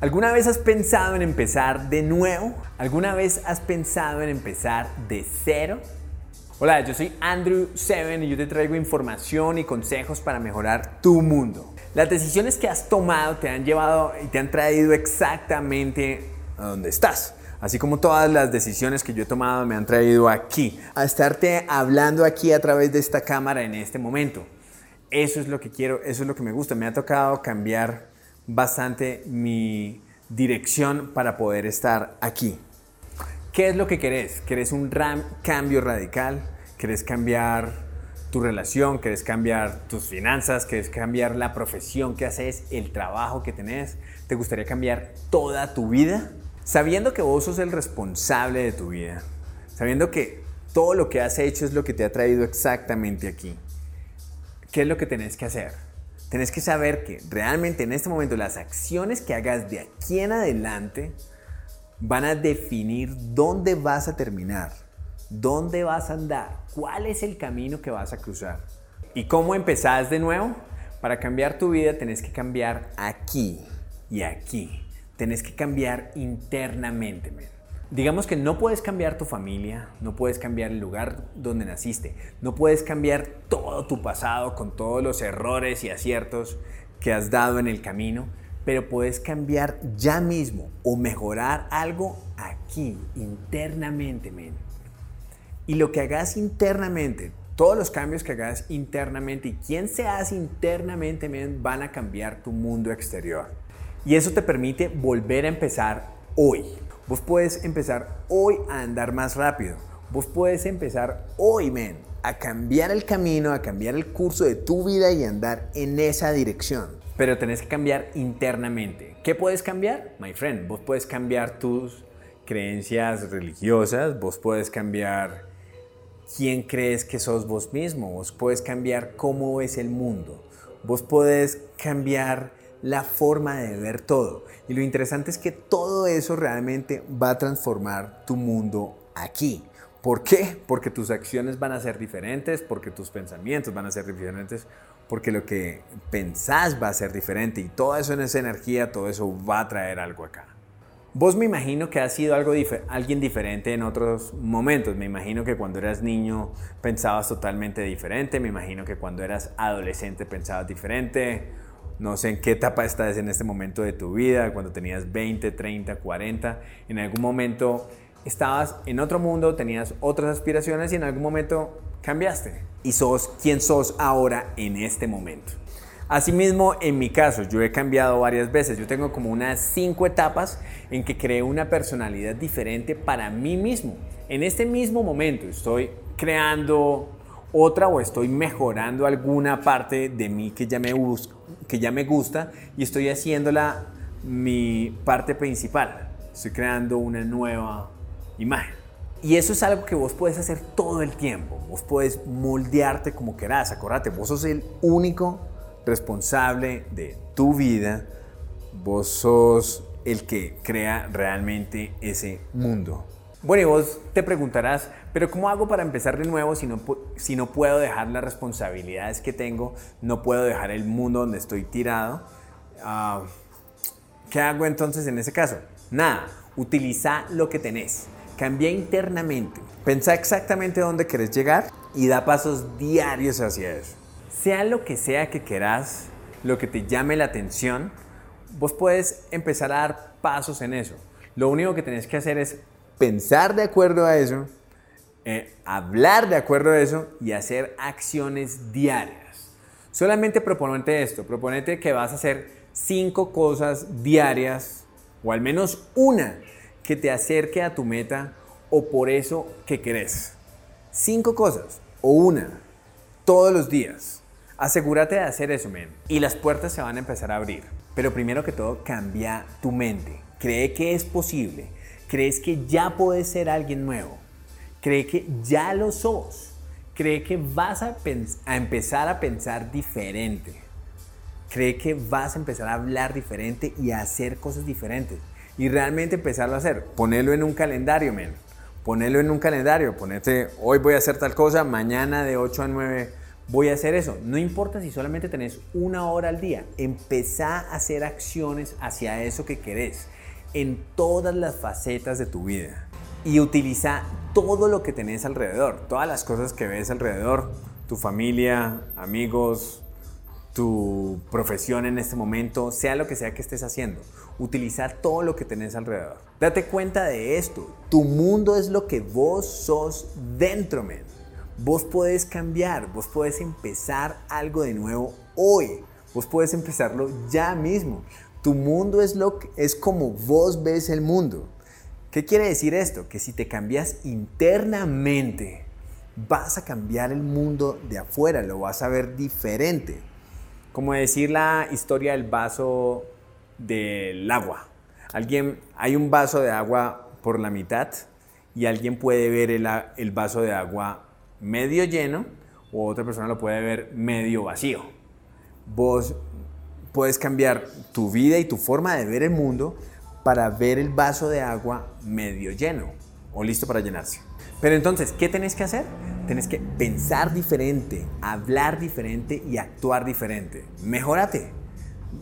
¿Alguna vez has pensado en empezar de nuevo? ¿Alguna vez has pensado en empezar de cero? Hola, yo soy Andrew Seven y yo te traigo información y consejos para mejorar tu mundo. Las decisiones que has tomado te han llevado y te han traído exactamente a donde estás. Así como todas las decisiones que yo he tomado me han traído aquí, a estarte hablando aquí a través de esta cámara en este momento. Eso es lo que quiero, eso es lo que me gusta. Me ha tocado cambiar bastante mi dirección para poder estar aquí. ¿Qué es lo que querés? ¿Querés un cambio radical? ¿Querés cambiar tu relación? ¿Querés cambiar tus finanzas? ¿Querés cambiar la profesión que haces? ¿El trabajo que tenés? ¿Te gustaría cambiar toda tu vida? Sabiendo que vos sos el responsable de tu vida, sabiendo que todo lo que has hecho es lo que te ha traído exactamente aquí, ¿qué es lo que tenés que hacer? Tenés que saber que realmente en este momento las acciones que hagas de aquí en adelante van a definir dónde vas a terminar, dónde vas a andar, cuál es el camino que vas a cruzar. ¿Y cómo empezás de nuevo? Para cambiar tu vida tenés que cambiar aquí y aquí. Tenés que cambiar internamente. Digamos que no puedes cambiar tu familia, no puedes cambiar el lugar donde naciste, no puedes cambiar todo tu pasado con todos los errores y aciertos que has dado en el camino, pero puedes cambiar ya mismo o mejorar algo aquí, internamente, men. Y lo que hagas internamente, todos los cambios que hagas internamente y quien seas internamente, men, van a cambiar tu mundo exterior. Y eso te permite volver a empezar hoy. Vos puedes empezar hoy a andar más rápido. Vos puedes empezar hoy, men, a cambiar el camino, a cambiar el curso de tu vida y andar en esa dirección. Pero tenés que cambiar internamente. ¿Qué puedes cambiar? My friend, vos puedes cambiar tus creencias religiosas, vos puedes cambiar quién crees que sos vos mismo, vos puedes cambiar cómo ves el mundo, vos puedes cambiar la forma de ver todo. Y lo interesante es que todo eso realmente va a transformar tu mundo aquí. ¿Por qué? Porque tus acciones van a ser diferentes, porque tus pensamientos van a ser diferentes, porque lo que pensás va a ser diferente y todo eso en esa energía, todo eso va a traer algo acá. Vos me imagino que has sido algo alguien diferente en otros momentos. Me imagino que cuando eras niño pensabas totalmente diferente. Me imagino que cuando eras adolescente pensabas diferente no sé en qué etapa estás en este momento de tu vida, cuando tenías 20, 30, 40, en algún momento estabas en otro mundo, tenías otras aspiraciones y en algún momento cambiaste y sos quien sos ahora en este momento. Asimismo, en mi caso, yo he cambiado varias veces. Yo tengo como unas cinco etapas en que creé una personalidad diferente para mí mismo. En este mismo momento estoy creando otra o estoy mejorando alguna parte de mí que ya me, que ya me gusta y estoy haciéndola mi parte principal. Estoy creando una nueva imagen. Y eso es algo que vos puedes hacer todo el tiempo. Vos puedes moldearte como querás. Acordate, vos sos el único responsable de tu vida. Vos sos el que crea realmente ese mundo. Bueno, y vos te preguntarás, pero ¿cómo hago para empezar de nuevo si no, puedo dejar las responsabilidades que tengo? No puedo dejar el mundo donde estoy tirado. Ah, ¿Qué hago entonces en ese caso? Nada, utiliza lo que tenés. Cambia internamente. Pensa exactamente dónde querés llegar y da pasos diarios hacia eso. Sea lo que sea que querás, lo que te llame la atención, vos puedes empezar a dar pasos en eso. Lo único que tenés que hacer es pensar de acuerdo a eso, eh, hablar de acuerdo a eso y hacer acciones diarias. Solamente proponete esto, proponete que vas a hacer cinco cosas diarias o al menos una que te acerque a tu meta o por eso que querés. Cinco cosas o una todos los días. Asegúrate de hacer eso, men. Y las puertas se van a empezar a abrir. Pero primero que todo, cambia tu mente. Cree que es posible ¿Crees que ya puedes ser alguien nuevo? ¿Cree que ya lo sos? ¿Cree que vas a, empezar a pensar diferente? ¿Cree que vas a empezar a hablar diferente y a hacer cosas diferentes? Y realmente empezarlo a hacer. Ponelo en un calendario, men. Ponelo en un calendario. Ponete, hoy voy a hacer tal cosa, mañana de 8 a 9 voy a hacer eso. No importa si solamente tenés una hora al día, empezá a hacer acciones hacia eso que querés en todas las facetas de tu vida. Y utiliza todo lo que tenés alrededor, todas las cosas que ves alrededor, tu familia, amigos, tu profesión en este momento, sea lo que sea que estés haciendo. Utiliza todo lo que tenés alrededor. Date cuenta de esto. Tu mundo es lo que vos sos dentro, men. Vos podés cambiar, vos podés empezar algo de nuevo hoy. Vos podés empezarlo ya mismo. Tu mundo es, lo que, es como vos ves el mundo. ¿Qué quiere decir esto? Que si te cambias internamente, vas a cambiar el mundo de afuera, lo vas a ver diferente. Como decir la historia del vaso del agua. Alguien, hay un vaso de agua por la mitad y alguien puede ver el, el vaso de agua medio lleno o otra persona lo puede ver medio vacío. Vos puedes cambiar tu vida y tu forma de ver el mundo para ver el vaso de agua medio lleno o listo para llenarse. Pero entonces, ¿qué tenés que hacer? Tenés que pensar diferente, hablar diferente y actuar diferente. Mejórate.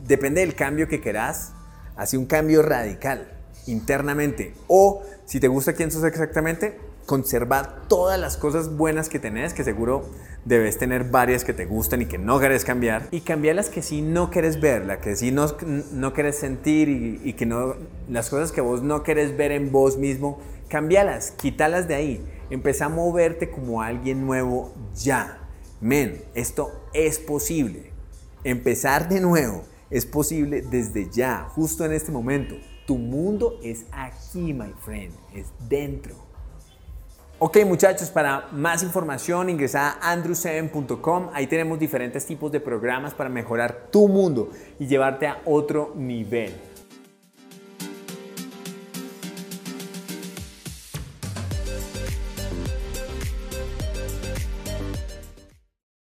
Depende del cambio que querás, hace un cambio radical internamente. O si te gusta quién sos exactamente, conservar todas las cosas buenas que tenés, que seguro debes tener varias que te gustan y que no querés cambiar, y cambiar las que sí no quieres ver, las que sí no, no querés sentir y, y, que no, las cosas que vos no querés ver en vos mismo, cambialas, quítalas de ahí, empezá a moverte como alguien nuevo ya. Men, esto es posible. Empezar de nuevo es posible desde ya, justo en este momento. Tu mundo es aquí, my friend, es dentro. Ok muchachos, para más información ingresa a andrew7.com. Ahí tenemos diferentes tipos de programas para mejorar tu mundo y llevarte a otro nivel.